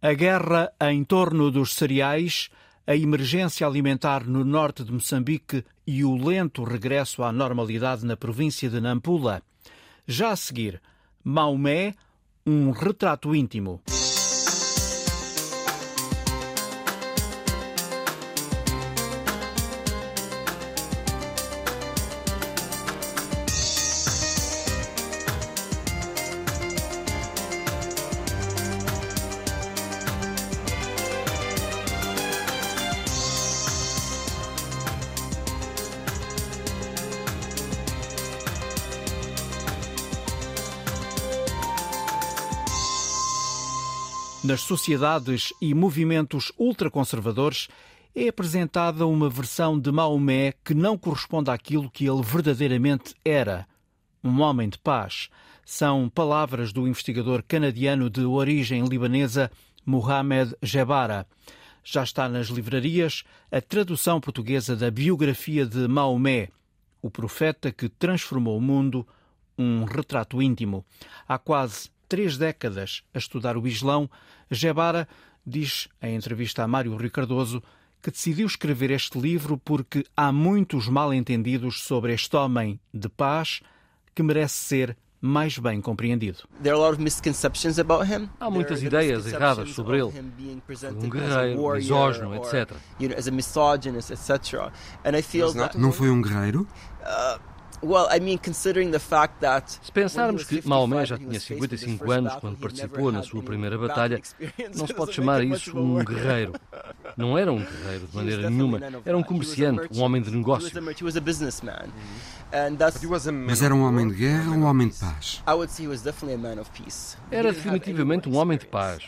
A guerra em torno dos cereais, a emergência alimentar no norte de Moçambique e o lento regresso à normalidade na província de Nampula. Já a seguir, Maomé, um retrato íntimo. Sociedades e movimentos ultraconservadores é apresentada uma versão de Maomé que não corresponde àquilo que ele verdadeiramente era. Um homem de paz. São palavras do investigador canadiano de origem libanesa Mohamed Jebara. Já está nas livrarias a tradução portuguesa da biografia de Maomé, o profeta que transformou o mundo, um retrato íntimo. Há quase três décadas a estudar o Islão, Gebara diz, em entrevista a Mário Rui Cardoso, que decidiu escrever este livro porque há muitos mal-entendidos sobre este homem de paz que merece ser mais bem compreendido. Há muitas ideias erradas sobre ele. Um guerreiro, misógino, etc. Não foi um guerreiro? Se pensarmos que Maomé já tinha 55 anos quando participou na sua primeira batalha, não se pode chamar isso um guerreiro. Não era um guerreiro de maneira nenhuma, era um comerciante, um homem de negócios. Mas era um homem de guerra ou um homem de paz? Era definitivamente um homem de paz.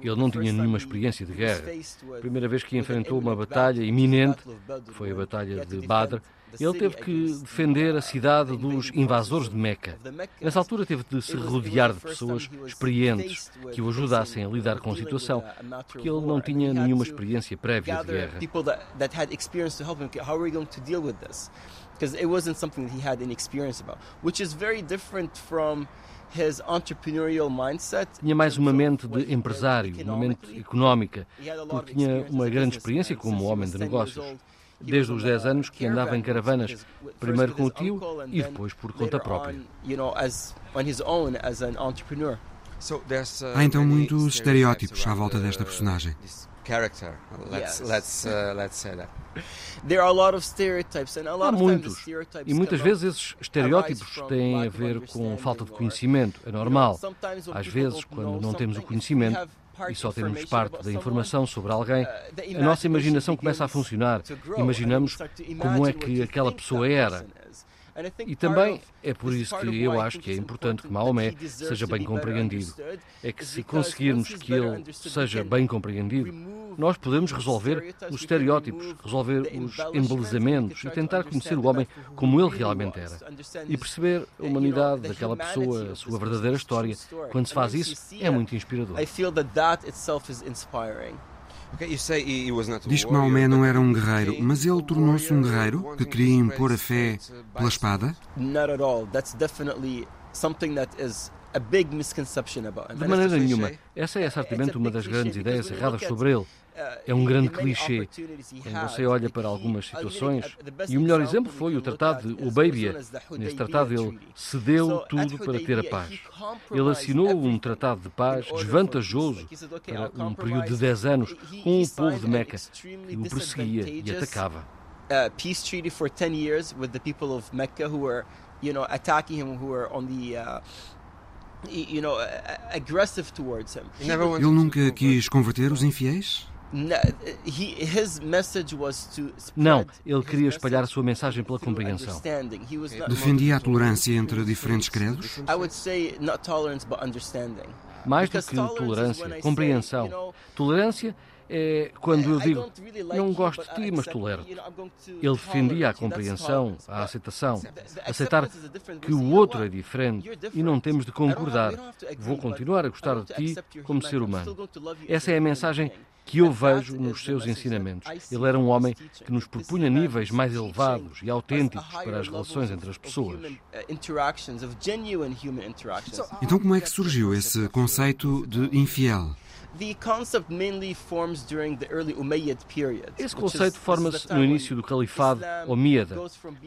Ele não tinha nenhuma experiência de guerra. A primeira vez que enfrentou uma batalha iminente foi a Batalha de Badr ele teve que defender a cidade dos invasores de Meca. Nessa altura teve de se rodear de pessoas experientes que o ajudassem a lidar com a situação, porque ele não tinha nenhuma experiência prévia de guerra. Because it wasn't something that he had any experience about, which is very different from his entrepreneurial mindset. Tinha mais uma mente de empresário, uma mente económica, porque tinha uma grande experiência como homem de negócios desde os 10 anos que andava em caravanas, primeiro com o tio e depois por conta própria. Há então muitos estereótipos à volta desta personagem. Há muitos. E muitas vezes esses estereótipos têm a ver com falta de conhecimento. É normal. Às vezes, quando não temos o conhecimento, e só temos parte da informação sobre alguém, a nossa imaginação começa a funcionar. Imaginamos como é que aquela pessoa era. E também é por isso que eu acho que é importante que Maomé seja bem compreendido. É que se conseguirmos que ele seja bem compreendido, nós podemos resolver os estereótipos, resolver os embelezamentos e tentar conhecer o homem como ele realmente era. E perceber a humanidade daquela pessoa, a sua verdadeira história. Quando se faz isso, é muito inspirador. Diz que Maomé não era um guerreiro, mas ele tornou-se um guerreiro que queria impor a fé pela espada? De maneira nenhuma. Essa é certamente uma das grandes ideias erradas sobre ele. É um grande clichê. Quando você olha para algumas situações, e o melhor exemplo foi o Tratado de Obeibia. Nesse tratado, ele cedeu tudo para ter a paz. Ele assinou um tratado de paz desvantajoso para um período de 10 anos com o povo de Meca, que o perseguia e atacava. peace treaty for 10 years with the people of Mecca who were, you know, attacking him, who were on the uh, ele nunca quis converter os infiéis? Não, ele queria espalhar a sua mensagem pela compreensão. Defendia a tolerância entre diferentes credos? Mais do que tolerância, compreensão. Tolerância é quando eu digo não gosto de ti, mas tolero. Ele defendia a compreensão, a aceitação, aceitar que o outro é diferente e não temos de concordar. Vou continuar a gostar de ti como ser humano. Essa é a mensagem que eu vejo nos seus ensinamentos. Ele era um homem que nos propunha níveis mais elevados e autênticos para as relações entre as pessoas. Então, como é que surgiu esse conceito de infiel? Esse conceito forma-se no início do califado Omíada,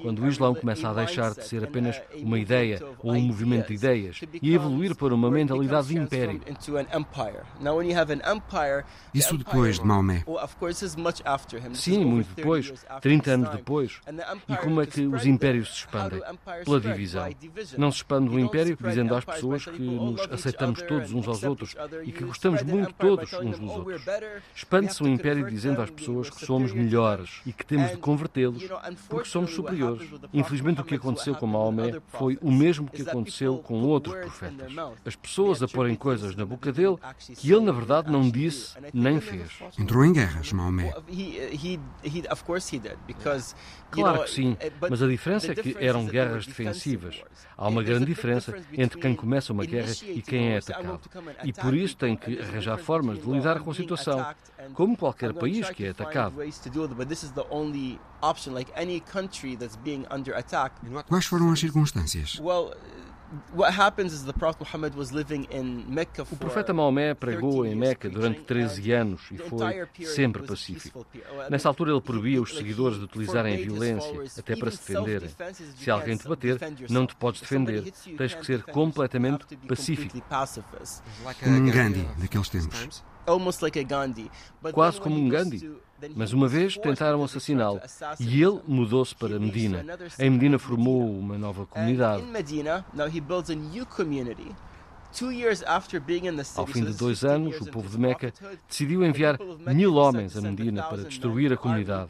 quando o Islão começa a deixar de ser apenas uma ideia ou um movimento de ideias e a evoluir para uma mentalidade de império. Isso depois de Maomé? Sim, muito depois, 30 anos depois. E como é que os impérios se expandem? Pela divisão. Não se expande o império dizendo às pessoas que nos aceitamos todos uns aos outros e que gostamos muito todos uns dos outros. Expande-se o império dizendo às pessoas que somos melhores e que temos de convertê-los porque somos superiores. Infelizmente, o que aconteceu com Maomé foi o mesmo que aconteceu com outros profetas. As pessoas a porem coisas na boca dele que ele, na verdade, não disse nem fez. Entrou em guerras, Maomé. Claro que sim, mas a diferença é que eram guerras defensivas. Há uma grande diferença entre quem começa uma guerra e quem é atacado. E por isso tem que arranjar formas de lidar com a situação, como qualquer país que é atacado. Quais foram as circunstâncias? O profeta Maomé pregou em Meca durante 13 anos e foi sempre pacífico. Nessa altura ele proibia os seguidores de utilizarem a violência, até para se defenderem. Se alguém te bater, não te podes defender. Tens que ser completamente pacífico. Como um Gandhi daqueles tempos. Quase como um Gandhi. Mas uma vez tentaram assassiná-lo e ele mudou-se para Medina. Em Medina formou uma nova comunidade. Ao fim de dois anos, o povo de Meca decidiu enviar mil homens a Medina para destruir a comunidade.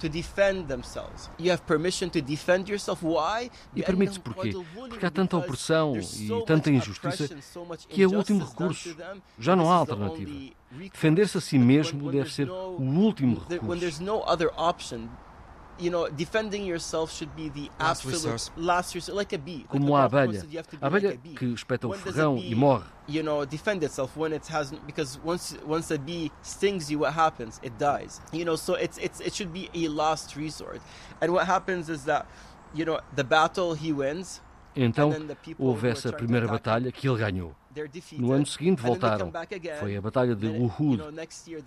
To defend themselves. You have permission to defend yourself. Why? E permite-se porquê? Porque há tanta opressão e tanta injustiça que é o último recurso. Já não há alternativa. Defender-se a si mesmo deve ser o último recurso you know, defending yourself should be the absolute last resort, like a bee. Como a abelha. A abelha que espeta o ferrão e morre. You know, defend itself when it has because once once a bee stings you, what happens? It dies. You know, so it's it's it should be a last resort. And what happens is that, you know, the battle he wins. Então houve essa primeira batalha que ele ganhou. No ano seguinte voltaram. Foi a Batalha de Uhud.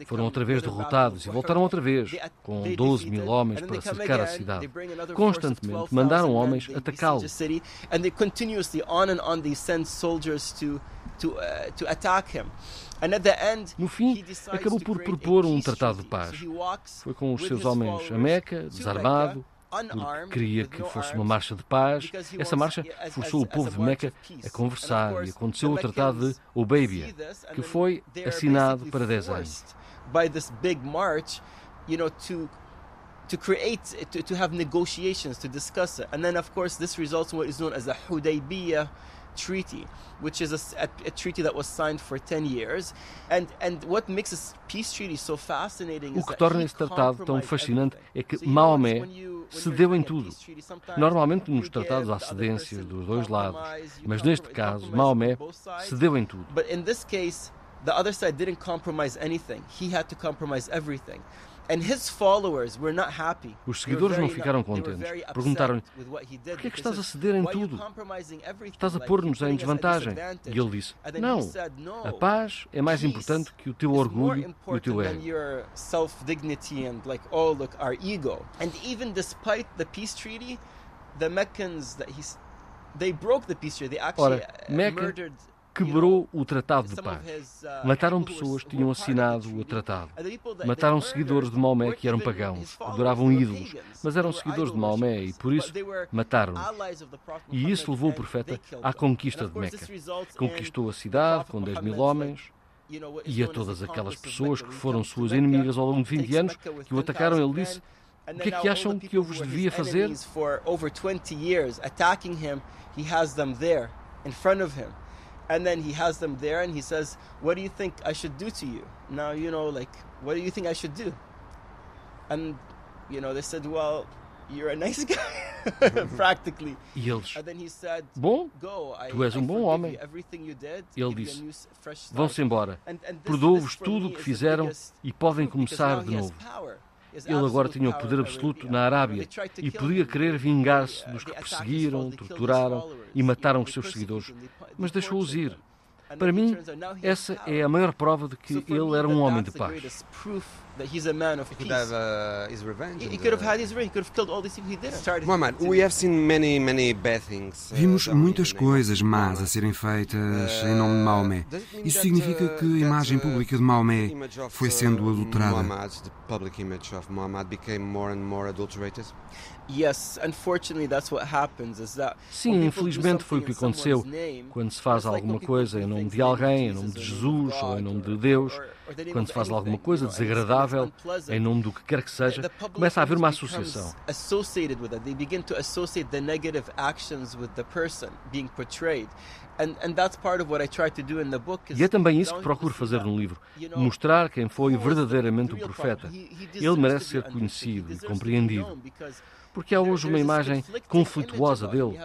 Foram outra vez derrotados e voltaram outra vez, com 12 mil homens para cercar a cidade. Constantemente mandaram homens atacá-lo. No fim, acabou por propor um tratado de paz. Foi com os seus homens a Meca, desarmado, porque queria que fosse uma marcha de paz. Essa marcha forçou o povo de Meca a conversar e aconteceu o Tratado de Obeibia, que foi assinado para 10 anos. to create to, to have negotiations to discuss it and then of course this results in what is known as the Hudaybiyah treaty, which is a, a, a, treaty that was signed for 10 years. And, and what makes this peace treaty so fascinating o que torna esse tratado tão fascinante é que Maomé cedeu em tudo. Normalmente nos tratados há cedências dos dois lados, mas neste caso Maomé cedeu em tudo. But in this case, the other side didn't compromise anything. He had to compromise everything. Os seguidores não ficaram contentes. Perguntaram-lhe: Por que é que estás a ceder em tudo? Estás a pôr-nos em desvantagem. E ele disse: Não, a paz é mais importante que o teu orgulho e o teu ego. And even despite the peace treaty, the Meccans that he they broke the peace treaty. They actually Ora, Meca quebrou o Tratado de Paz. Mataram pessoas que tinham assinado o tratado. Mataram seguidores de Maomé que eram pagãos, adoravam ídolos, mas eram seguidores de Maomé e por isso mataram-nos. E isso levou o profeta à conquista de Meca. Conquistou a cidade com 10 mil homens, e a todas aquelas pessoas que foram suas inimigas ao longo de 20 anos que o atacaram, ele disse: O que é que acham que eu vos devia fazer? And then he has them there and he says, "What do you think I should do to you?" Now, you know, like, what do you think I should do? And you know, they said, "Well, you're a nice guy, practically." E eles, bom, tu és um bom homem. Ele disse, vão-se embora. Perdoou-vos tudo o que fizeram e podem começar de novo. Ele agora tinha o poder absoluto na Arábia e podia querer vingar-se dos que perseguiram, torturaram e mataram os seus seguidores, mas deixou-os ir. Para mim, essa é a maior prova de que ele era um homem de paz. That he's a man of he peace. Could have, uh, his revenge. He, he could have had his revenge. He could have killed all these people. He didn't. Muhammad, we have seen many, many bad things. Uh, Vimos muitas coisas más a serem feitas em nome de Maomé. Isso significa uh, que a imagem pública de Maomé foi sendo uh, adulterada. Muhammad, the public image of Muhammad became more and more adulterated. Sim, infelizmente foi o que aconteceu quando se faz alguma coisa em nome de alguém, em nome de Jesus ou em nome de Deus. Quando se faz alguma coisa desagradável, em nome do que quer que seja, começa a haver uma associação. E é também isso que procuro fazer no livro: mostrar quem foi verdadeiramente o profeta. Ele merece ser conhecido e compreendido porque há hoje uma imagem conflituosa dele.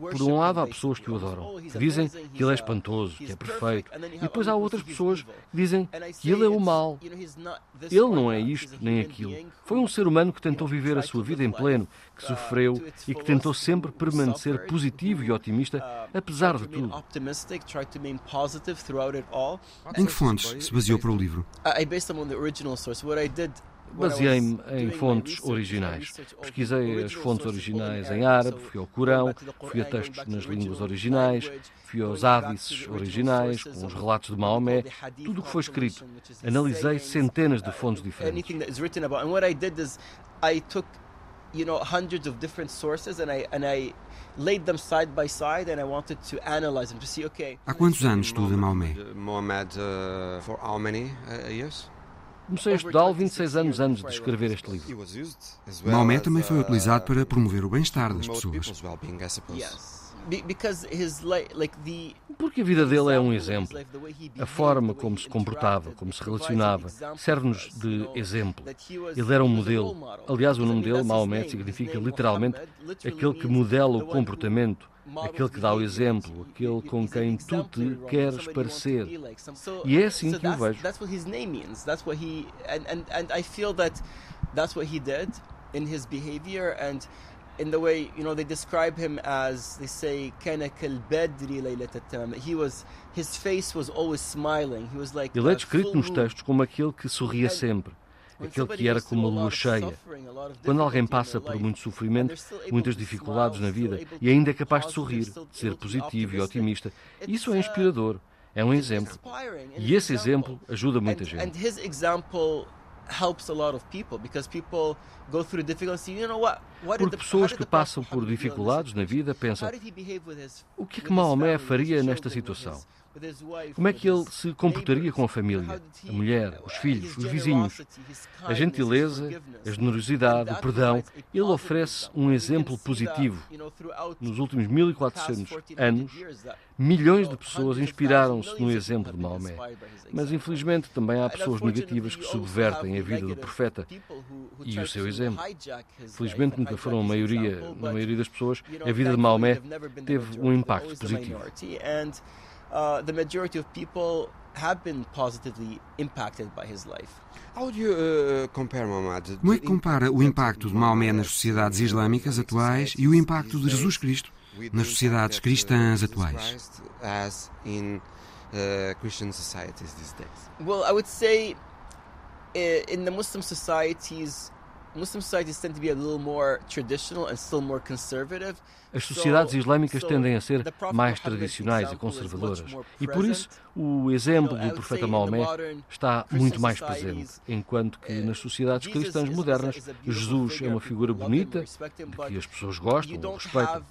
Por um lado, há pessoas que o adoram, que dizem que ele é espantoso, que é perfeito, e depois há outras pessoas que dizem que ele é o mal. Ele não é isto nem aquilo. Foi um ser humano que tentou viver a sua vida em pleno, que sofreu e que tentou sempre permanecer positivo e otimista, apesar de tudo. Em que fontes se baseou para o livro? Baseei-me em fontes originais. Pesquisei as fontes originais em árabe, fui ao Corão, fui a textos nas línguas originais, fui aos hádices originais, com os relatos de Maomé, tudo o que foi escrito. Analisei centenas de fontes diferentes. you know hundreds of different sources and I and I laid them side by side and I wanted to analyze them to see okay Há quantos anos estuda Maomé? Mohamed uh, for how many uh, years? Comecei a estudá-lo 26 anos antes de escrever este livro. Maomé também foi utilizado para promover o bem-estar das pessoas. Porque a vida dele é um exemplo. A forma como se comportava, como se relacionava, serve-nos de exemplo. Ele era um modelo. Aliás, o nome dele, Maomé, significa literalmente aquele que modela o comportamento aquele que dá o exemplo, aquele com quem tu te queres parecer. E é assim que eu vejo. That's what his name means. That's what he and and and I feel that that's what he did in his behavior and in the way you know they describe him as they say he was his face was always smiling he was like ele é descrito nos textos como aquele que sorria sempre aquele que era como uma lua cheia. Quando alguém passa por muito sofrimento, muitas dificuldades na vida e ainda é capaz de sorrir, de ser positivo e otimista, isso é inspirador. É um exemplo. E esse exemplo ajuda muita gente. Porque pessoas que passam por dificuldades na vida pensam: o que é que Maomé faria nesta situação? Como é que ele se comportaria com a família, a mulher, os filhos, os vizinhos? A gentileza, a generosidade, o perdão. Ele oferece um exemplo positivo. Nos últimos 1400 anos, milhões de pessoas inspiraram-se no exemplo de Maomé. Mas, infelizmente, também há pessoas negativas que subvertem a vida do profeta e o seu exemplo. Felizmente, nunca foram a maioria, na maioria das pessoas, a vida de Maomé teve um impacto positivo uh, the majority of people have been positively impacted by his life. Uh, Como é que compara o impacto de Maomé nas sociedades islâmicas atuais e o impacto de Jesus Cristo nas sociedades cristãs atuais? Well, I would say uh, in the Muslim societies Muslim societies tend to be a little more traditional and still more conservative. As sociedades islâmicas tendem a ser mais tradicionais e conservadoras. E por isso, o exemplo do profeta Maomé está muito mais presente, enquanto que nas sociedades cristãs modernas, Jesus é uma figura bonita, de que as pessoas gostam ou respeitam.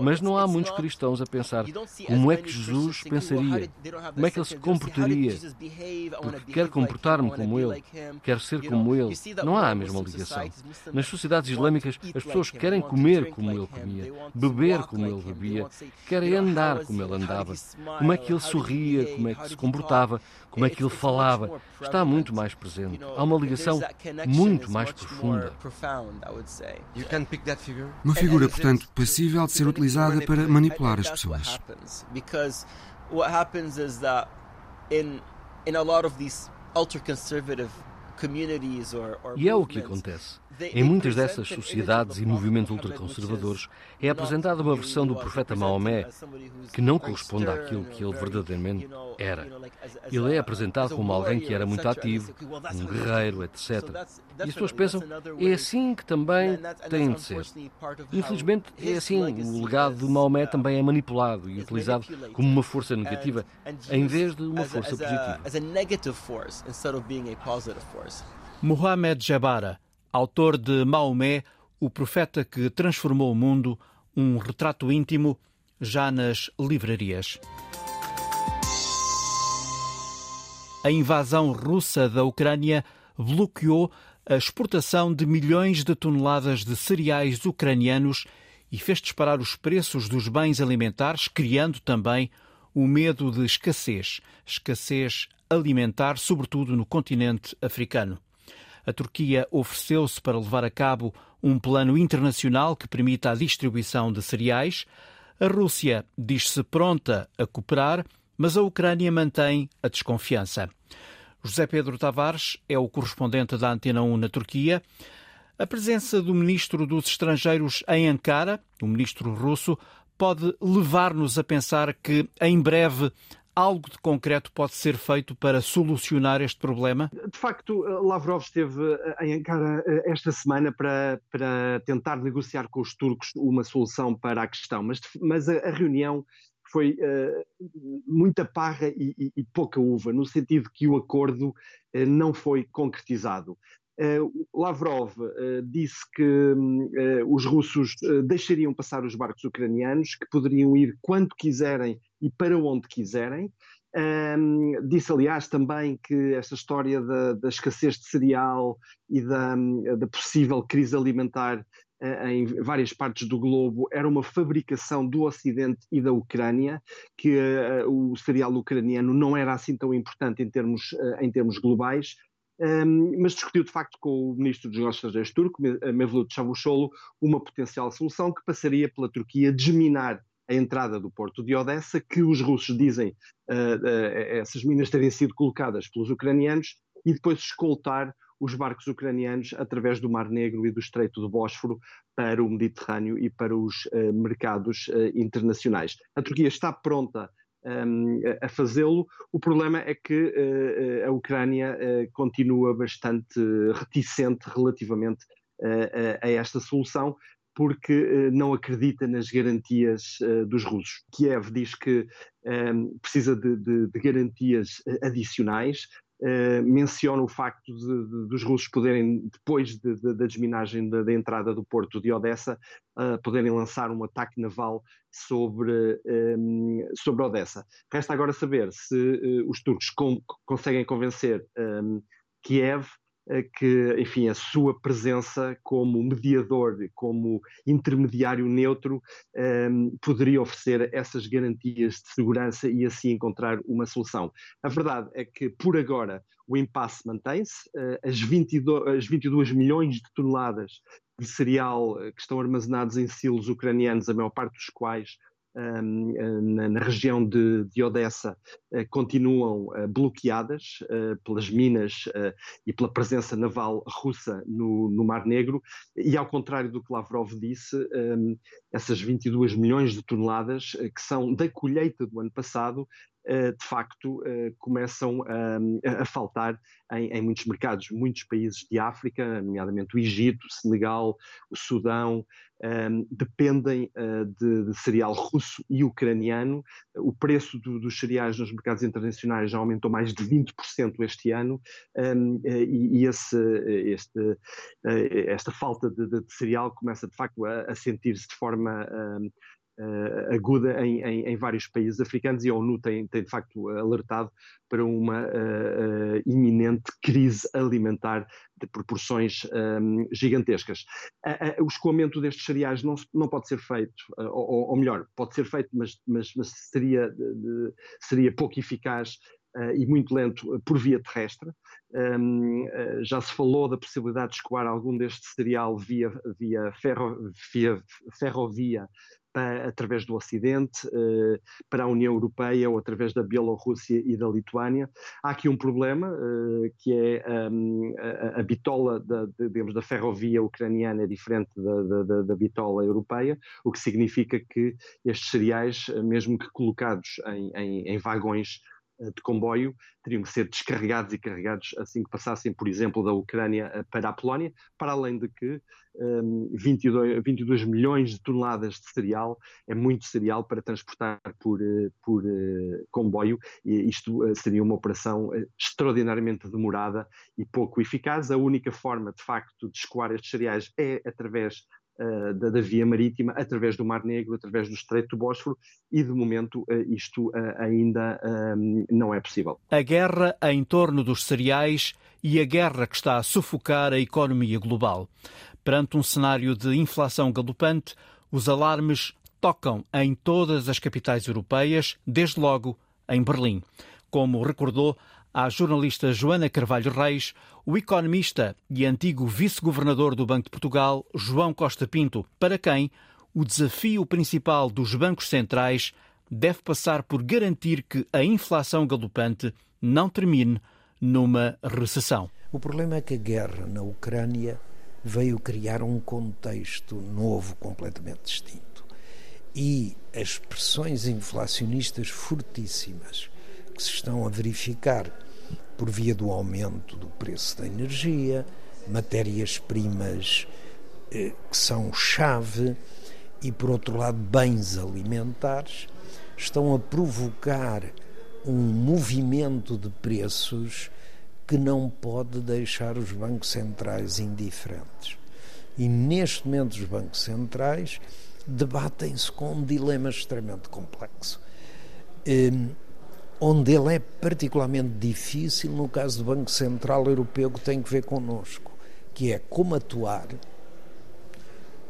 Mas não há muitos cristãos a pensar como é que Jesus pensaria, como é que ele se comportaria, porque quer comportar-me como ele, quer ser como ele. Não há a mesma ligação. Nas sociedades islâmicas, as pessoas querem comer como ele comia, beber como ele bebia, querem andar como ele andava, como é que ele sorria, como é que se comportava, como é que ele falava. Está muito mais presente. Há uma ligação muito mais profunda. Uma figura, portanto, passível de ser utilizada para manipular as pessoas. What happens is that in in a lot of these ultra conservative e é o que acontece. Em muitas dessas sociedades e movimentos ultraconservadores é apresentada uma versão do profeta Maomé que não corresponde àquilo que ele verdadeiramente era. Ele é apresentado como alguém que era muito ativo, um guerreiro, etc. E as pessoas pensam, é assim que também tem de ser. Infelizmente, é assim. O legado de Maomé também é manipulado e utilizado como uma força negativa em vez de uma força positiva. Mohamed Jabara, autor de Maomé, o profeta que transformou o mundo, um retrato íntimo, já nas livrarias. A invasão russa da Ucrânia bloqueou a exportação de milhões de toneladas de cereais ucranianos e fez disparar os preços dos bens alimentares, criando também o medo de escassez, escassez alimentar, sobretudo no continente africano. A Turquia ofereceu-se para levar a cabo um plano internacional que permita a distribuição de cereais. A Rússia diz-se pronta a cooperar, mas a Ucrânia mantém a desconfiança. José Pedro Tavares é o correspondente da Antena 1 na Turquia. A presença do ministro dos Estrangeiros em Ankara, o ministro russo, pode levar-nos a pensar que, em breve, algo de concreto pode ser feito para solucionar este problema? De facto, Lavrov esteve eh, em Ankara eh, esta semana para, para tentar negociar com os turcos uma solução para a questão, mas, mas a, a reunião foi uh, muita parra e, e, e, pouca uva, no sentido que o acordo uh, não foi concretizado. Uh, Lavrov disse que os russos deixariam passar os barcos ucranianos, que poderiam ir quando quiserem e para onde quiserem. Um, disse, aliás, também que esta história da, da escassez de cereal e da, da possível crise alimentar uh, em várias partes do globo era uma fabricação do Ocidente e da Ucrânia, que uh, o cereal ucraniano não era assim tão importante em termos, uh, em termos globais. Um, mas discutiu de facto com o ministro dos negócios estrangeiros turco, Mevlut Çavuşoğlu, uma potencial solução que passaria pela Turquia desminar a entrada do porto de Odessa, que os russos dizem uh, uh, essas minas terem sido colocadas pelos ucranianos, e depois escoltar os barcos ucranianos através do Mar Negro e do Estreito do Bósforo para o Mediterrâneo e para os uh, mercados internacionais. A Turquia está pronta a fazê-lo. O problema é que a Ucrânia continua bastante reticente relativamente a esta solução, porque não acredita nas garantias dos russos. Kiev diz que precisa de, garantias eh, adicionais, uh, menciona o facto de, dos russos poderem, depois da desminagem da, entrada do porto de Odessa, poderem lançar um ataque naval sobre, um, ehm, sobre Odessa. Resta agora saber se os turcos conseguem convencer um, ehm, Kiev que, enfim, a sua presença como mediador, como intermediário neutro, um, ehm, poderia oferecer essas garantias de segurança e assim encontrar uma solução. A verdade é que, por agora, o impasse mantém-se, uh, as, 22, as 22 milhões de toneladas de cereal eh, que estão armazenados em silos ucranianos, a maior parte dos quais na, na, região de, de Odessa eh, continuam eh, bloqueadas eh, pelas minas e pela presença naval russa no, no, Mar Negro, e ao contrário do que Lavrov disse, essas 22 milhões de toneladas que são da colheita do ano passado de facto começam a, faltar em, em, muitos mercados, muitos países de África, nomeadamente o Egito, o Senegal, o Sudão, um, dependem uh, de, de, cereal russo e ucraniano. O preço do, dos cereais nos mercados internacionais já aumentou mais de 20% este ano um, e, e esse, este, esta falta de, de, cereal começa de facto a, a sentir-se de forma uh, aguda em, em, em, vários países africanos e a ONU tem, tem de facto alertado para uma uh, iminente crise alimentar de proporções um, ehm, gigantescas. o escoamento destes cereais não, não pode ser feito, ou, ou, melhor, pode ser feito, mas, mas, mas seria, de, seria pouco eficaz Uh, e muito lento por via terrestre. Um, uh, já se falou da possibilidade de escoar algum deste cereal via, via, ferro, via ferrovia através do Ocidente, uh, para a União Europeia ou através da Bielorrússia e da Lituânia. Há aqui um problema, uh, que é um, a, a, bitola da, digamos, da ferrovia ucraniana é diferente da, da, da, bitola europeia, o que significa que estes cereais, mesmo que colocados em, em, em vagões eh, de comboio teriam que ser descarregados e carregados assim que passassem, por exemplo, da Ucrânia eh, para a Polónia, para além de que um, 22, 22 milhões de toneladas de cereal é muito cereal para transportar por, eh, por uh, comboio, e isto uh, seria uma operação uh, extraordinariamente demorada e pouco eficaz. A única forma, de facto, de escoar estes cereais é através uh, da, da, via marítima através do Mar Negro, através do Estreito do Bósforo e, de momento, uh, isto uh, ainda não é possível. A guerra em torno dos cereais e a guerra que está a sufocar a economia global. Perante um cenário de inflação galopante, os alarmes tocam em todas as capitais europeias, desde logo em Berlim. Como recordou à jornalista Joana Carvalho Reis, o economista e antigo vice-governador do Banco de Portugal, João Costa Pinto, para quem o desafio principal dos bancos centrais deve passar por garantir que a inflação galopante não termine numa recessão. O problema é que a guerra na Ucrânia veio criar um contexto novo, completamente distinto. E as pressões inflacionistas fortíssimas que se estão a verificar por via do aumento do preço da energia, matérias-primas eh, que são chave e, por outro lado, bens alimentares, estão a provocar um movimento de preços que não pode deixar os bancos centrais indiferentes. E neste momento os bancos centrais debatem-se com um dilema extremamente complexo. Eh, onde ele é particularmente difícil no caso do Banco Central Europeu que tem que ver connosco, que é como atuar,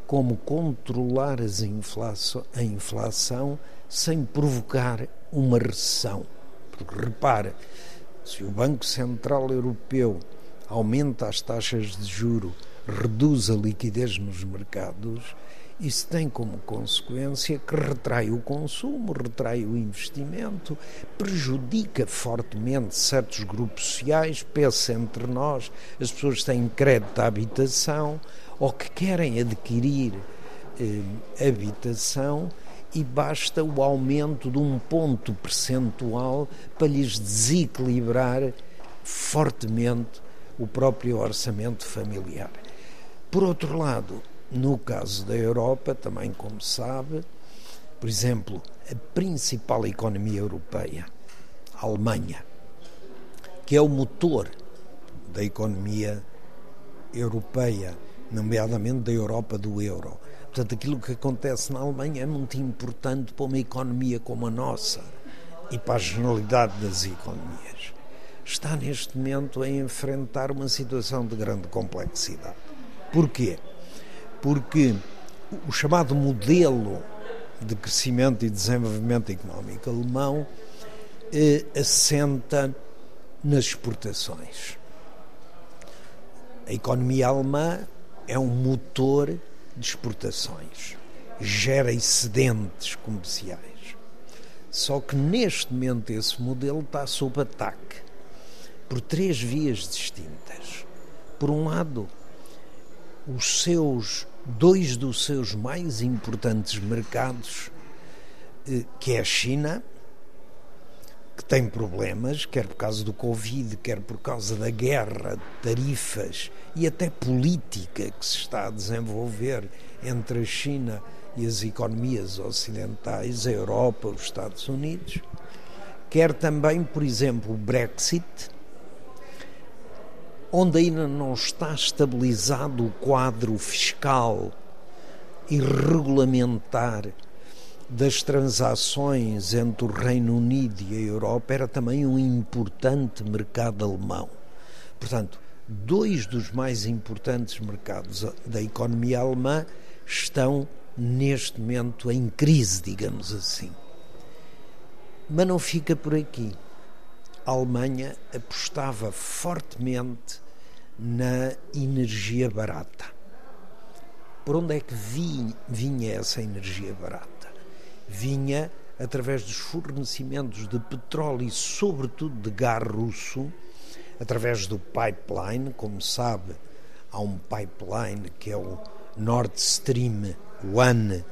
como controlar as inflação, a inflação sem provocar uma recessão. Porque repara, se o Banco Central Europeu aumenta as taxas de juro, reduz a liquidez nos mercados, isso tem como consequência que retrai o consumo, retrai o investimento, prejudica fortemente certos grupos sociais, peça entre nós, as pessoas têm crédito à habitação ou que querem adquirir eh, habitação e basta o aumento de um ponto percentual para lhes desequilibrar fortemente o próprio orçamento familiar. Por outro lado, no caso da Europa, também como sabe, por exemplo, a principal economia europeia, a Alemanha, que é o motor da economia europeia, nomeadamente da Europa do euro. Portanto, aquilo que acontece na Alemanha é muito importante para uma economia como a nossa e para a generalidade das economias. Está neste momento a enfrentar uma situação de grande complexidade. Porquê? Porque o chamado modelo de crescimento e desenvolvimento económico alemão eh, assenta nas exportações. A economia alemã é um motor de exportações, gera excedentes comerciais. Só que neste momento esse modelo está sob ataque por três vias distintas. Por um lado, os seus dois dos seus mais importantes mercados, eh, que é a China, que tem problemas, quer por causa do Covid, quer por causa da guerra, tarifas e até política que se está a desenvolver entre a China e as economias ocidentais, a Europa, os Estados Unidos, quer também, por exemplo, o Brexit, onde ainda não está estabilizado o quadro fiscal e regulamentar das transações entre o Reino Unido e a Europa era também um importante mercado alemão. Portanto, dois dos mais importantes mercados da economia alemã estão neste momento em crise, digamos assim. Mas não fica por aqui. A Alemanha apostava fortemente na energia barata. Por onde é que vinha essa energia barata? vinha através dos fornecimentos de petróleo e, sobretudo, de gás russo, através do pipeline. Como sabe, há um pipeline que é o Nord Stream 1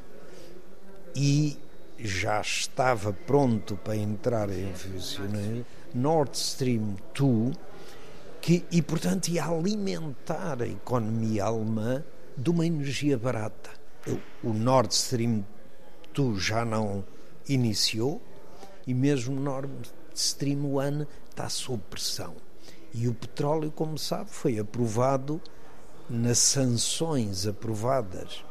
e já estava pronto para entrar em funcionamento. Nord Stream 2, que, e portanto ia alimentar a economia alemã de uma energia barata. O Nord Stream tu já não iniciou e mesmo Nord Stream 1 está sob pressão. E o petróleo, como sabe, foi aprovado nas sanções aprovadas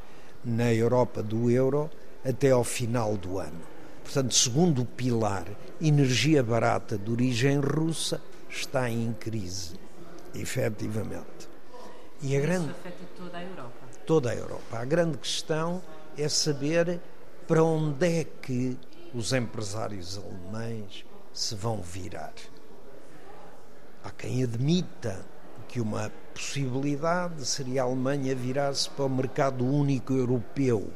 na Europa do euro até ao final do ano. Portanto, segundo o pilar, energia barata de origem russa está em crise, efetivamente. E a grande afeta toda a Europa. Toda a Europa. A grande questão é saber para onde é que os empresários alemães se vão virar? Há quem admita que uma possibilidade seria a Alemanha virar-se para o mercado único europeu.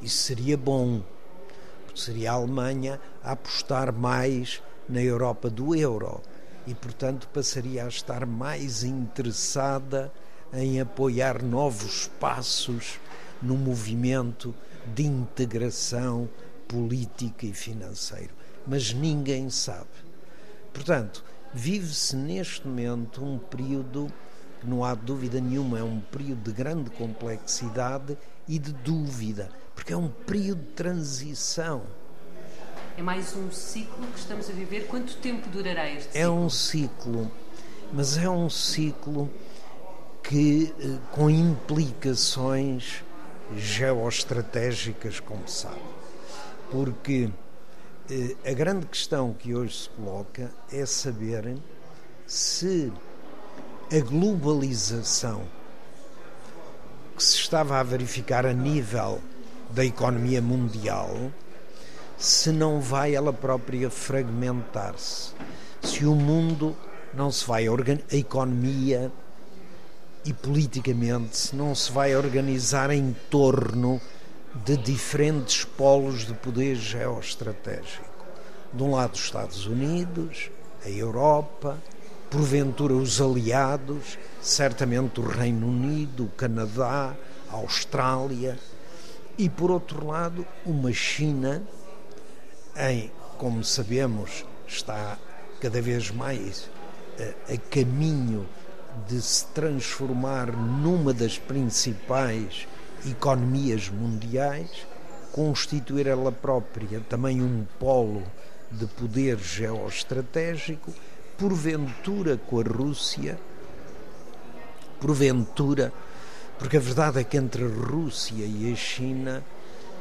Isso seria bom, porque seria a Alemanha a apostar mais na Europa do euro e, portanto, passaria a estar mais interessada em apoiar novos passos no movimento de integração política e financeira. Mas ninguém sabe. Portanto, vive-se neste momento um período que não há dúvida nenhuma, é um período de grande complexidade e de dúvida, porque é um período de transição. É mais um ciclo que estamos a viver. Quanto tempo durará este ciclo? É um ciclo, mas é um ciclo que eh, com implicações geoestratégicas, como sabe. Porque eh, a grande questão que hoje se coloca é saber se a globalização que se estava a verificar a nível da economia mundial, se não vai ela própria fragmentar-se, se o mundo não se vai a economia e politicamente não se vai organizar em torno de diferentes polos de poder geoestratégico. De um lado, os Estados Unidos, a Europa, porventura os aliados, certamente o Reino Unido, o Canadá, a Austrália, e por outro lado, uma China em, como sabemos, está cada vez mais a, eh, a caminho de se transformar numa das principais economias mundiais, constituir ela própria também um polo de poder geoestratégico, porventura com a Rússia, porventura, porque a verdade é que entre a Rússia e a China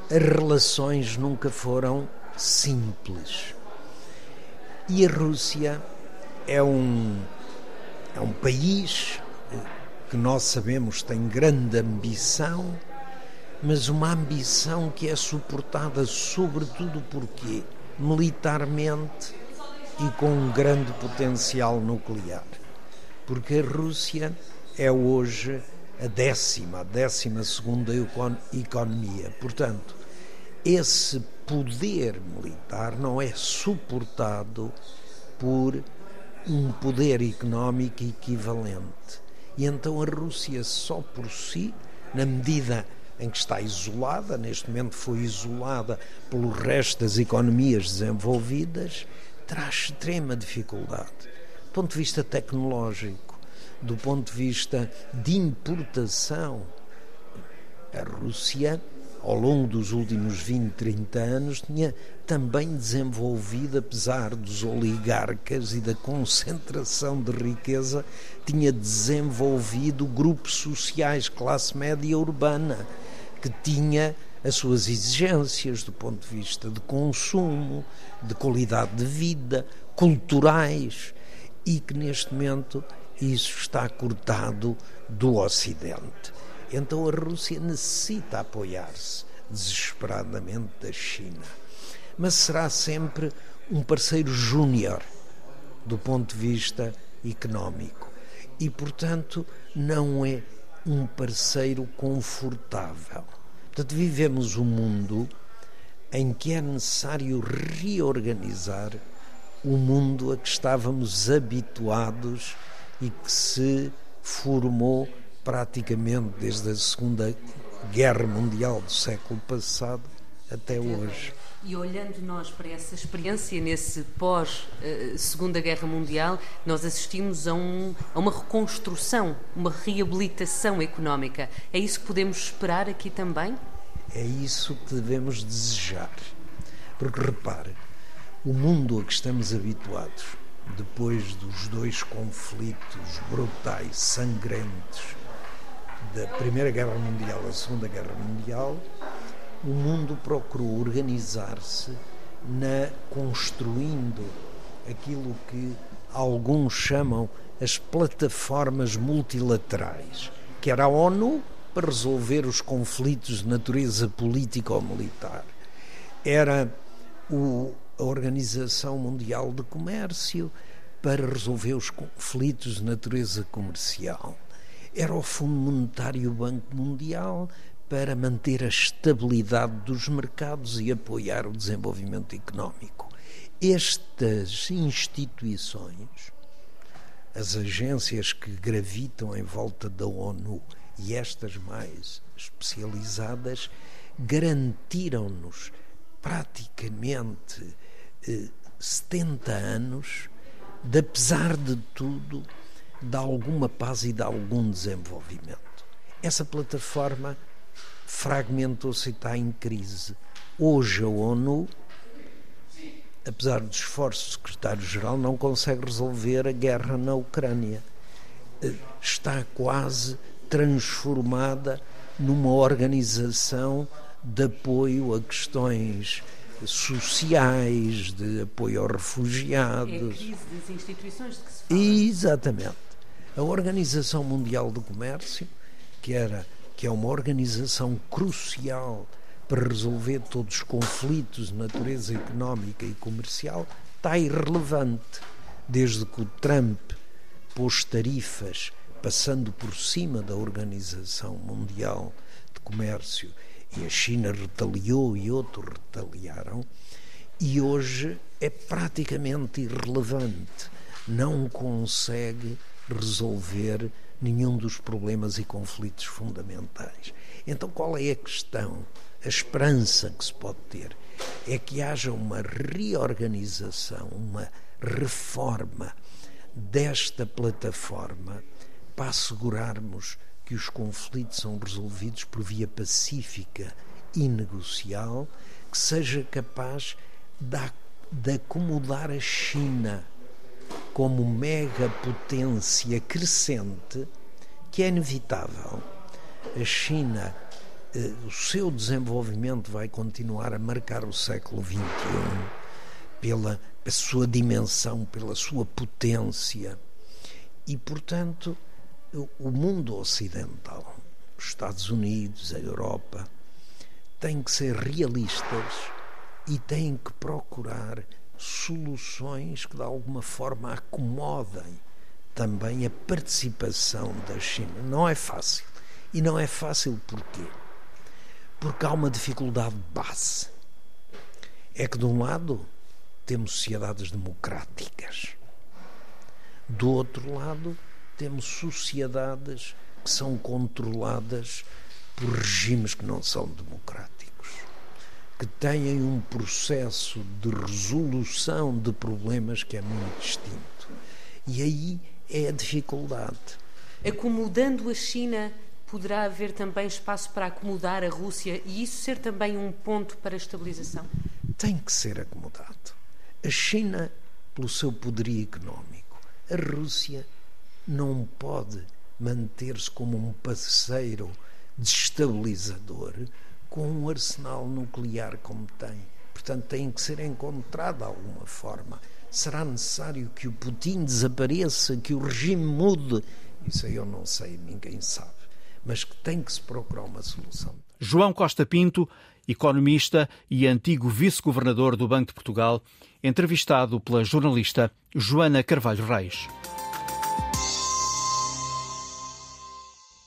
as relações nunca foram simples. E a Rússia é um é um país eh, que nós sabemos tem grande ambição, mas uma ambição que é suportada sobretudo porque militarmente e com um grande potencial nuclear. Porque a Rússia é hoje a décima, a décima segunda economia. Portanto, esse poder militar não é suportado por um poder económico equivalente. E então a Rússia, só por si, na medida em que está isolada, neste momento foi isolada pelo resto das economias desenvolvidas, terá extrema dificuldade. Do ponto de vista tecnológico, do ponto de vista de importação, a Rússia ao longo dos últimos 20, 30 anos, tinha também desenvolvido, apesar dos oligarcas e da concentração de riqueza, tinha desenvolvido grupos sociais, classe média urbana, que tinha as suas exigências do ponto de vista de consumo, de qualidade de vida, culturais, e que neste momento isso está cortado do Ocidente. Então a Rússia necessita apoiar-se desesperadamente da China, mas será sempre um parceiro júnior do ponto de vista económico e, portanto, não é um parceiro confortável. Portanto, vivemos um mundo em que é necessário reorganizar o mundo a que estávamos habituados e que se formou praticamente desde a Segunda Guerra Mundial do século passado até hoje. E olhando nós para essa experiência nesse pós uh, Segunda Guerra Mundial, nós assistimos a, um, a, uma reconstrução, uma reabilitação económica. É isso que podemos esperar aqui também? É isso que devemos desejar. Porque repare, o mundo a que estamos habituados, depois dos dois conflitos brutais, sangrentos, da Primeira Guerra Mundial da Segunda Guerra Mundial, o mundo procurou organizar-se na construindo aquilo que alguns chamam as plataformas multilaterais, que era a ONU para resolver os conflitos de natureza política ou militar, era o, a Organização Mundial de Comércio para resolver os conflitos de natureza comercial, era o Fundo Monetário e o Banco Mundial para manter a estabilidade dos mercados e apoiar o desenvolvimento económico. Estas instituições, as agências que gravitam em volta da ONU e estas mais especializadas, garantiram-nos praticamente eh, 70 anos de, apesar de tudo, de alguma paz e de algum desenvolvimento. Essa plataforma fragmentou-se e está em crise. Hoje a ONU, apesar dos esforços do secretário-geral, não consegue resolver a guerra na Ucrânia. Eh, está quase transformada numa organização de apoio a questões sociais, de apoio aos refugiados. É a crise das instituições de que se fala. Exatamente. A Organização Mundial do Comércio, que era que é uma organização crucial para resolver todos os conflitos de natureza económica e comercial, está irrelevante. Desde que o Trump pôs tarifas passando por cima da Organização Mundial de Comércio e a China retaliou e outros retaliaram, e hoje é praticamente irrelevante, não consegue resolver nenhum dos problemas e conflitos fundamentais. Então, qual é a questão? A esperança que se pode ter é que haja uma reorganização, uma reforma desta plataforma para assegurarmos que os conflitos são resolvidos por via pacífica e negocial, que seja capaz de, acomodar a China como mega potência crescente, que é inevitável. A China, eh, o seu desenvolvimento vai continuar a marcar o século XXI pela, sua dimensão, pela sua potência. E, portanto, o mundo ocidental, os Estados Unidos, a Europa, têm que ser realistas e têm que procurar soluções que de alguma forma acomodem também a participação da China. Não é fácil. E não é fácil porquê? Porque há uma dificuldade base. É que de um lado temos sociedades democráticas. Do outro lado, temos sociedades que são controladas por regimes que não são democráticos que têm um processo de resolução de problemas que é muito distinto. E aí é a dificuldade. Acomodando a China, poderá haver também espaço para acomodar a Rússia e isso ser também um ponto para a estabilização? Tem que ser acomodado. A China, pelo seu poderio económico, a Rússia não pode manter-se como um parceiro destabilizador com um arsenal nuclear como tem. Portanto, tem que ser encontrada alguma forma. Será necessário que o Putin desapareça, que o regime mude? Isso aí eu não sei, ninguém sabe. Mas que tem que se procurar uma solução. João Costa Pinto, economista e antigo vice-governador do Banco de Portugal, entrevistado pela jornalista Joana Carvalho Reis.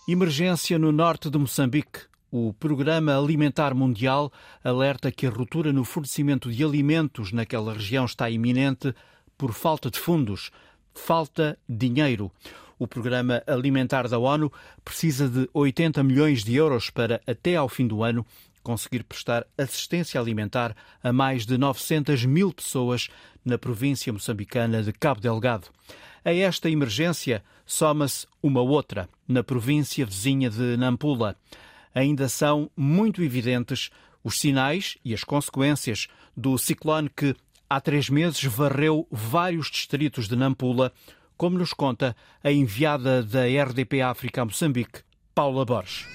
Emergência no norte de Moçambique. O Programa Alimentar Mundial alerta que a ruptura no fornecimento de alimentos naquela região está iminente por falta de fundos, falta dinheiro. O Programa Alimentar da ONU precisa de 80 milhões de euros para, até ao fim do ano, conseguir prestar assistência alimentar a mais de 900 mil pessoas na província moçambicana de Cabo Delgado. A esta emergência soma-se uma outra, na província vizinha de Nampula. Ainda são muito evidentes os sinais e as consequências do ciclone que há três meses varreu vários distritos de Nampula, como nos conta a enviada da RDP África a Moçambique, Paula Borges.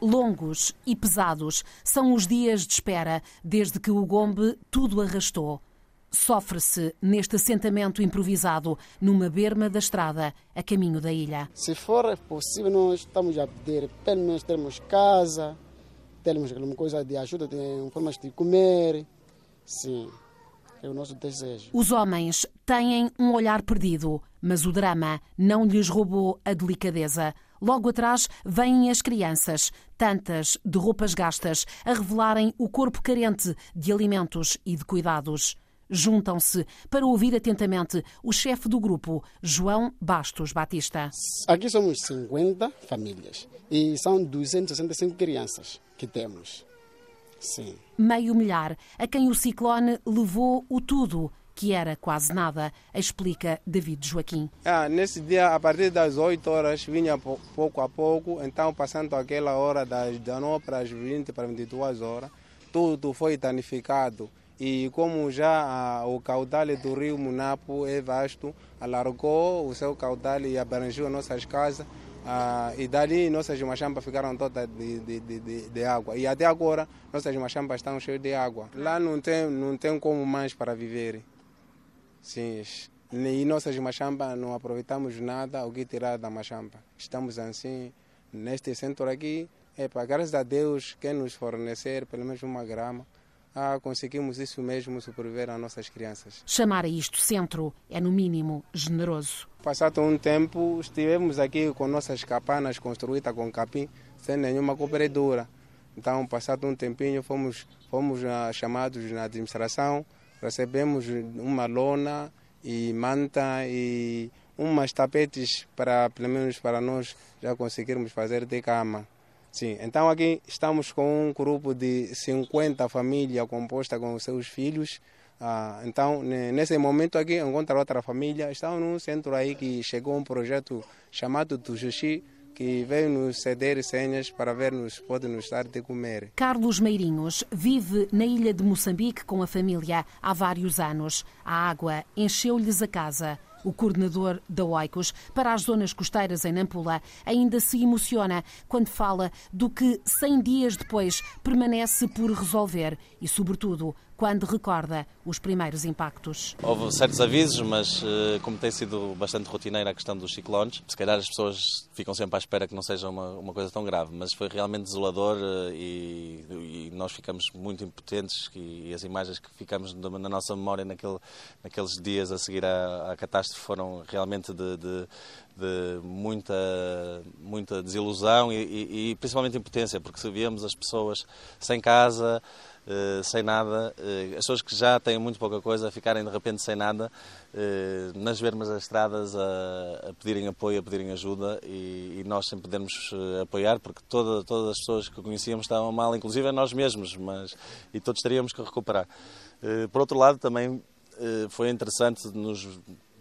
Longos e pesados são os dias de espera desde que o Gombe tudo arrastou sofre-se neste assentamento improvisado numa berma da estrada a caminho da ilha. Se for possível, nós estamos a pedir pelo menos termos casa, termos alguma coisa de ajuda, de formas de comer. Sim, é o nosso desejo. Os homens têm um olhar perdido, mas o drama não lhes roubou a delicadeza. Logo atrás vêm as crianças, tantas de roupas gastas, a revelarem o corpo carente de alimentos e de cuidados juntam-se para ouvir atentamente o chefe do grupo, João Bastos Batista. Aqui somos 50 famílias e são 265 crianças que temos. Sim. Meio milhar a quem o ciclone levou o tudo que era quase nada, explica David Joaquim. Ah, nesse dia, a partir das 8 horas, vinha pouco a pouco, então passando aquela hora das 19 para as 20 para 22 horas, tudo foi danificado e como já o caudal do rio Munapo é vasto, alargou o seu caudal e abrangeu nossas casas. Ah, e dali nossas machambas ficaram todas de, de, de, de, água. E até agora nossas machambas estão cheias de água. Lá não tem, não tem como mais para viver. Sim. E nossas machambas não aproveitamos nada o que tirar da machamba. Estamos assim, neste centro aqui, é para graças a Deus quem nos fornecer pelo menos uma grama ah, conseguimos isso mesmo sobreviver às nossas crianças. Chamar a isto centro é, no mínimo, generoso. Passado um tempo, estivemos aqui com nossas capanas construídas com capim, sem nenhuma cobertura. Então, passado um tempinho, fomos, fomos ah, chamados na administração, recebemos uma lona e manta e umas tapetes para, pelo menos para nós, já conseguirmos fazer de cama. Sim, então aqui estamos com um grupo de 50 famílias composta com seus filhos. Ah, então, nesse momento aqui, encontra outra família. Estamos num centro aí que chegou um projeto chamado Tujuxi, que veio nos ceder senhas para ver nos pode nos dar de comer. Carlos Meirinhos vive na ilha de Moçambique com a família há vários anos. A água encheu-lhes a casa. O coordenador da Oicos para as zonas costeiras em Nampula ainda se emociona quando fala do que 100 dias depois permanece por resolver e, sobretudo, quando recorda os primeiros impactos. Houve certos avisos, mas eh, como tem sido bastante rotineira a questão dos ciclones, se calhar as pessoas ficam sempre à espera que não seja uma, uma coisa tão grave, mas foi realmente desolador eh, e, e nós ficamos muito impotentes e, e, as imagens que ficamos na nossa memória naquele, naqueles dias a seguir à, catástrofe foram realmente de, de, de muita, muita desilusão e, e, e principalmente impotência, porque se víamos as pessoas sem casa, sem nada, uh, as pessoas que já têm muito pouca coisa ficarem de repente sem nada, uh, nas vermas das estradas a, a, pedirem apoio, a pedirem ajuda e, e nós sempre podemos apoiar porque toda, todas as pessoas que conhecíamos estavam mal, inclusive nós mesmos, mas e todos teríamos que recuperar. por outro lado, também foi interessante nos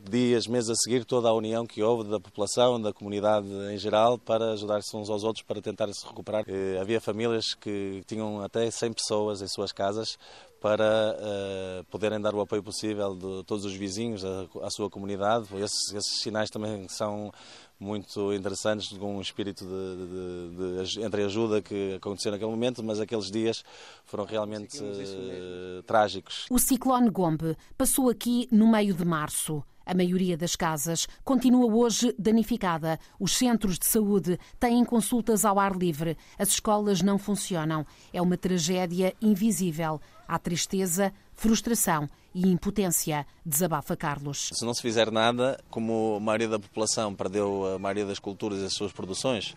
dias, meses a seguir, toda a união que houve da população, da comunidade em geral, para ajudar-se uns aos outros para tentar se recuperar. Eh, havia famílias que tinham até 100 pessoas em suas casas para uh, poderem dar o apoio possível de todos os vizinhos à, sua comunidade. Esses, esses, sinais também são muito interessantes, com um espírito de, de, de, entre ajuda que aconteceu naquele momento, mas aqueles dias foram realmente uh, trágicos. O ciclone Gombe passou aqui no meio de março. A maioria das casas continua hoje danificada. Os centros de saúde têm consultas ao ar livre. As escolas não funcionam. É uma tragédia invisível. Há tristeza, frustração e impotência, desabafa Carlos. Se não se fizer nada, como a maioria da população perdeu a maioria das culturas e as suas produções,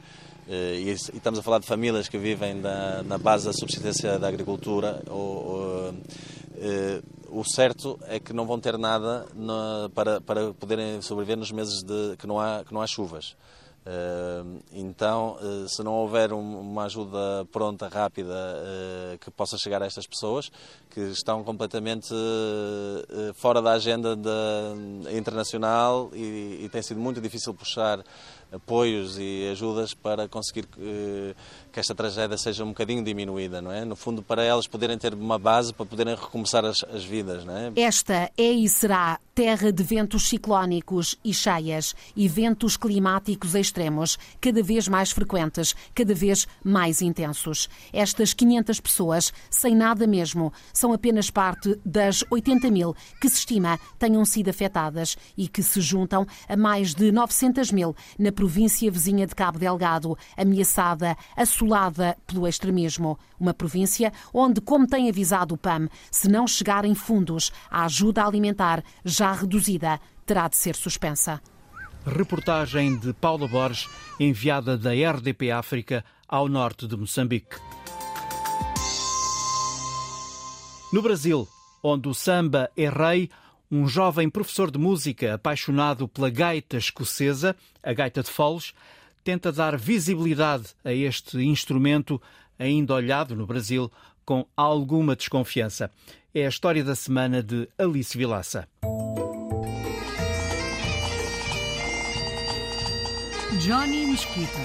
eh, e estamos a falar de famílias que vivem na, base da subsistência da agricultura, ou, ou, eh, o certo é que não vão ter nada na, para, para poderem sobreviver nos meses de, que, não há, que não há chuvas. Então, eh, se não houver uma ajuda pronta, rápida, eh, que possa chegar a estas pessoas, que estão completamente eh, fora da agenda internacional e tem sido muito difícil puxar apoios e ajudas para conseguir que, esta tragédia seja um bocadinho diminuída, não é? No fundo, para elas poderem ter uma base para poderem recomeçar as, as vidas, não é? Esta é e será terra de ventos ciclónicos e cheias, eventos climáticos extremos, cada vez mais frequentes, cada vez mais intensos. Estas 500 pessoas, sem nada mesmo, são apenas parte das 80 mil que se estima tenham sido afetadas e que se juntam a mais de 900 mil na província vizinha de Cabo Delgado, ameaçada, assolada pelo extremismo. Uma província onde, como tem avisado o PAM, se não chegarem fundos, a ajuda alimentar já reduzida terá de ser suspensa. Reportagem de Paula Borges, enviada da RDP África ao norte de Moçambique. No Brasil, onde o samba é rei, um jovem professor de música apaixonado pela gaita escocesa, a gaita de foles, tenta dar visibilidade a este instrumento ainda olhado no Brasil com alguma desconfiança. É a história da semana de Alice Vilaça. Johnny Mesquita,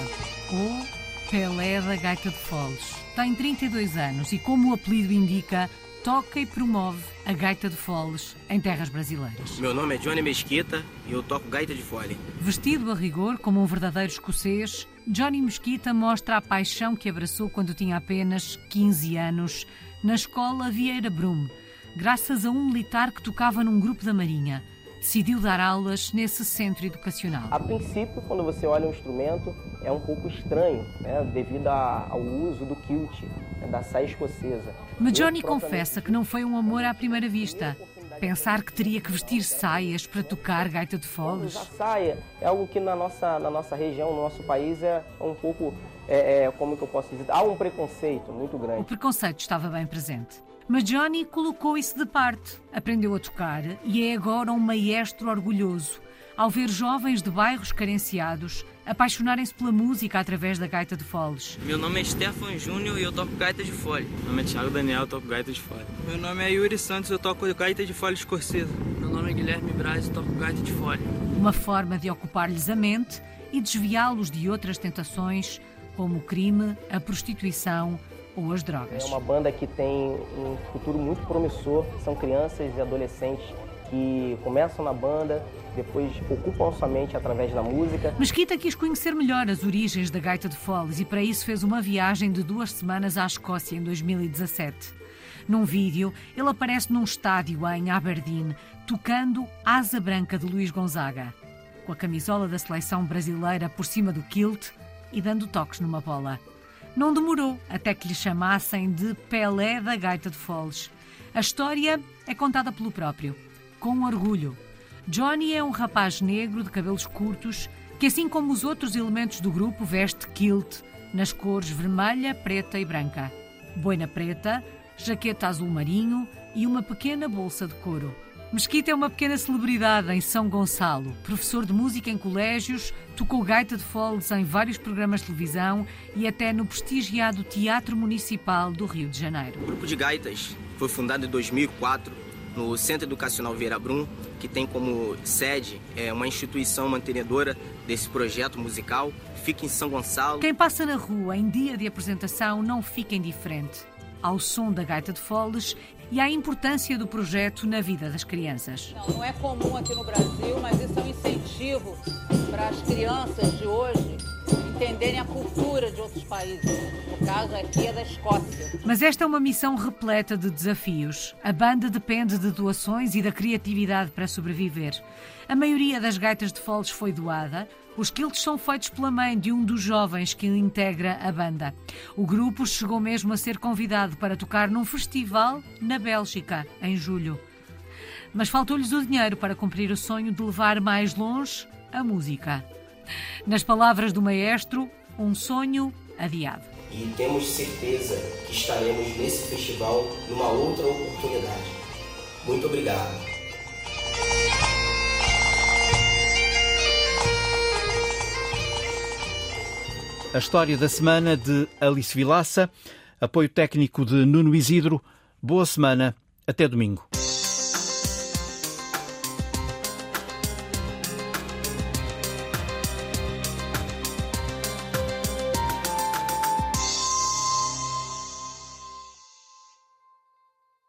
ou Pelé da Gaita de Foles, tem 32 anos e, como o apelido indica, toca e promove a gaita de foles em terras brasileiras. Meu nome é Johnny Mesquita e eu toco gaita de fole. Vestido a rigor como um verdadeiro escocês, Johnny Mesquita mostra a paixão que abraçou quando tinha apenas 15 anos na escola Vieira Brum, graças a um militar que tocava num grupo da Marinha decidiu dar aulas nesse centro educacional. A princípio, quando você olha um instrumento, é um pouco estranho, né, devido ao uso do kilt, né, da saia escocesa. Mas Johnny confessa que não foi um amor à primeira vista. Pensar que teria que vestir saias para tocar gaita de foles. A saia é algo que na nossa, na nossa região, no nosso país, é um pouco, é, é, como que eu posso dizer, há um preconceito muito grande. O preconceito estava bem presente. Mas Johnny colocou isso de parte, aprendeu a tocar e é agora um maestro orgulhoso ao ver jovens de bairros carenciados apaixonarem-se pela música através da gaita de foles. Meu nome é Stefan Júnior e eu toco gaita de fole. Meu nome é Thiago Daniel, eu toco gaita de fole. Meu nome é Yuri Santos, eu toco gaita de fole escocesa. Meu nome é Guilherme Braz e toco gaita de fole. Uma forma de ocupar-lhes a mente e desviá-los de outras tentações, como o crime, a prostituição ou as drogas. É uma banda que tem um futuro muito promissor. São crianças e adolescentes que começam na banda, depois ocupam sua mente através da música. Mesquita quis conhecer melhor as origens da gaita de foles e para isso fez uma viagem de duas semanas à Escócia em 2017. Num vídeo, ele aparece num estádio em Aberdeen, tocando Asa Branca de Luís Gonzaga, com a camisola da seleção brasileira por cima do kilt e dando toques numa bola. Não demorou até que lhe chamassem de Pelé da Gaita de Foles. A história é contada pelo próprio, com orgulho. Johnny é um rapaz negro de cabelos curtos que, assim como os outros elementos do grupo, veste kilt nas cores vermelha, preta e branca. Boina preta, jaqueta azul marinho e uma pequena bolsa de couro. Mesquita é uma pequena celebridade em São Gonçalo. Professor de música em colégios, tocou gaita de foles em vários programas de televisão e até no prestigiado Teatro Municipal do Rio de Janeiro. O grupo de gaitas foi fundado em 2004 no Centro Educacional Vieira Brum, que tem como sede é, uma instituição mantenedora desse projeto musical. Fica em São Gonçalo. Quem passa na rua em dia de apresentação não fica indiferente ao som da gaita de foles e à importância do projeto na vida das crianças. Não, não é comum aqui no Brasil, mas isso é um incentivo para as crianças de hoje entenderem a cultura de outros países. No caso aqui é da Escócia. Mas esta é uma missão repleta de desafios. A banda depende de doações e da criatividade para sobreviver. A maioria das gaitas de foles foi doada. Os quilts são feitos pela mãe de um dos jovens que integra a banda. O grupo chegou mesmo a ser convidado para tocar num festival na Bélgica, em julho. Mas faltou-lhes o dinheiro para cumprir o sonho de levar mais longe a música. Nas palavras do maestro, um sonho adiado. E temos certeza que estaremos nesse festival numa outra oportunidade. Muito obrigado. A história da semana de Alice Vilaça, apoio técnico de Nuno Isidro. Boa semana, até domingo.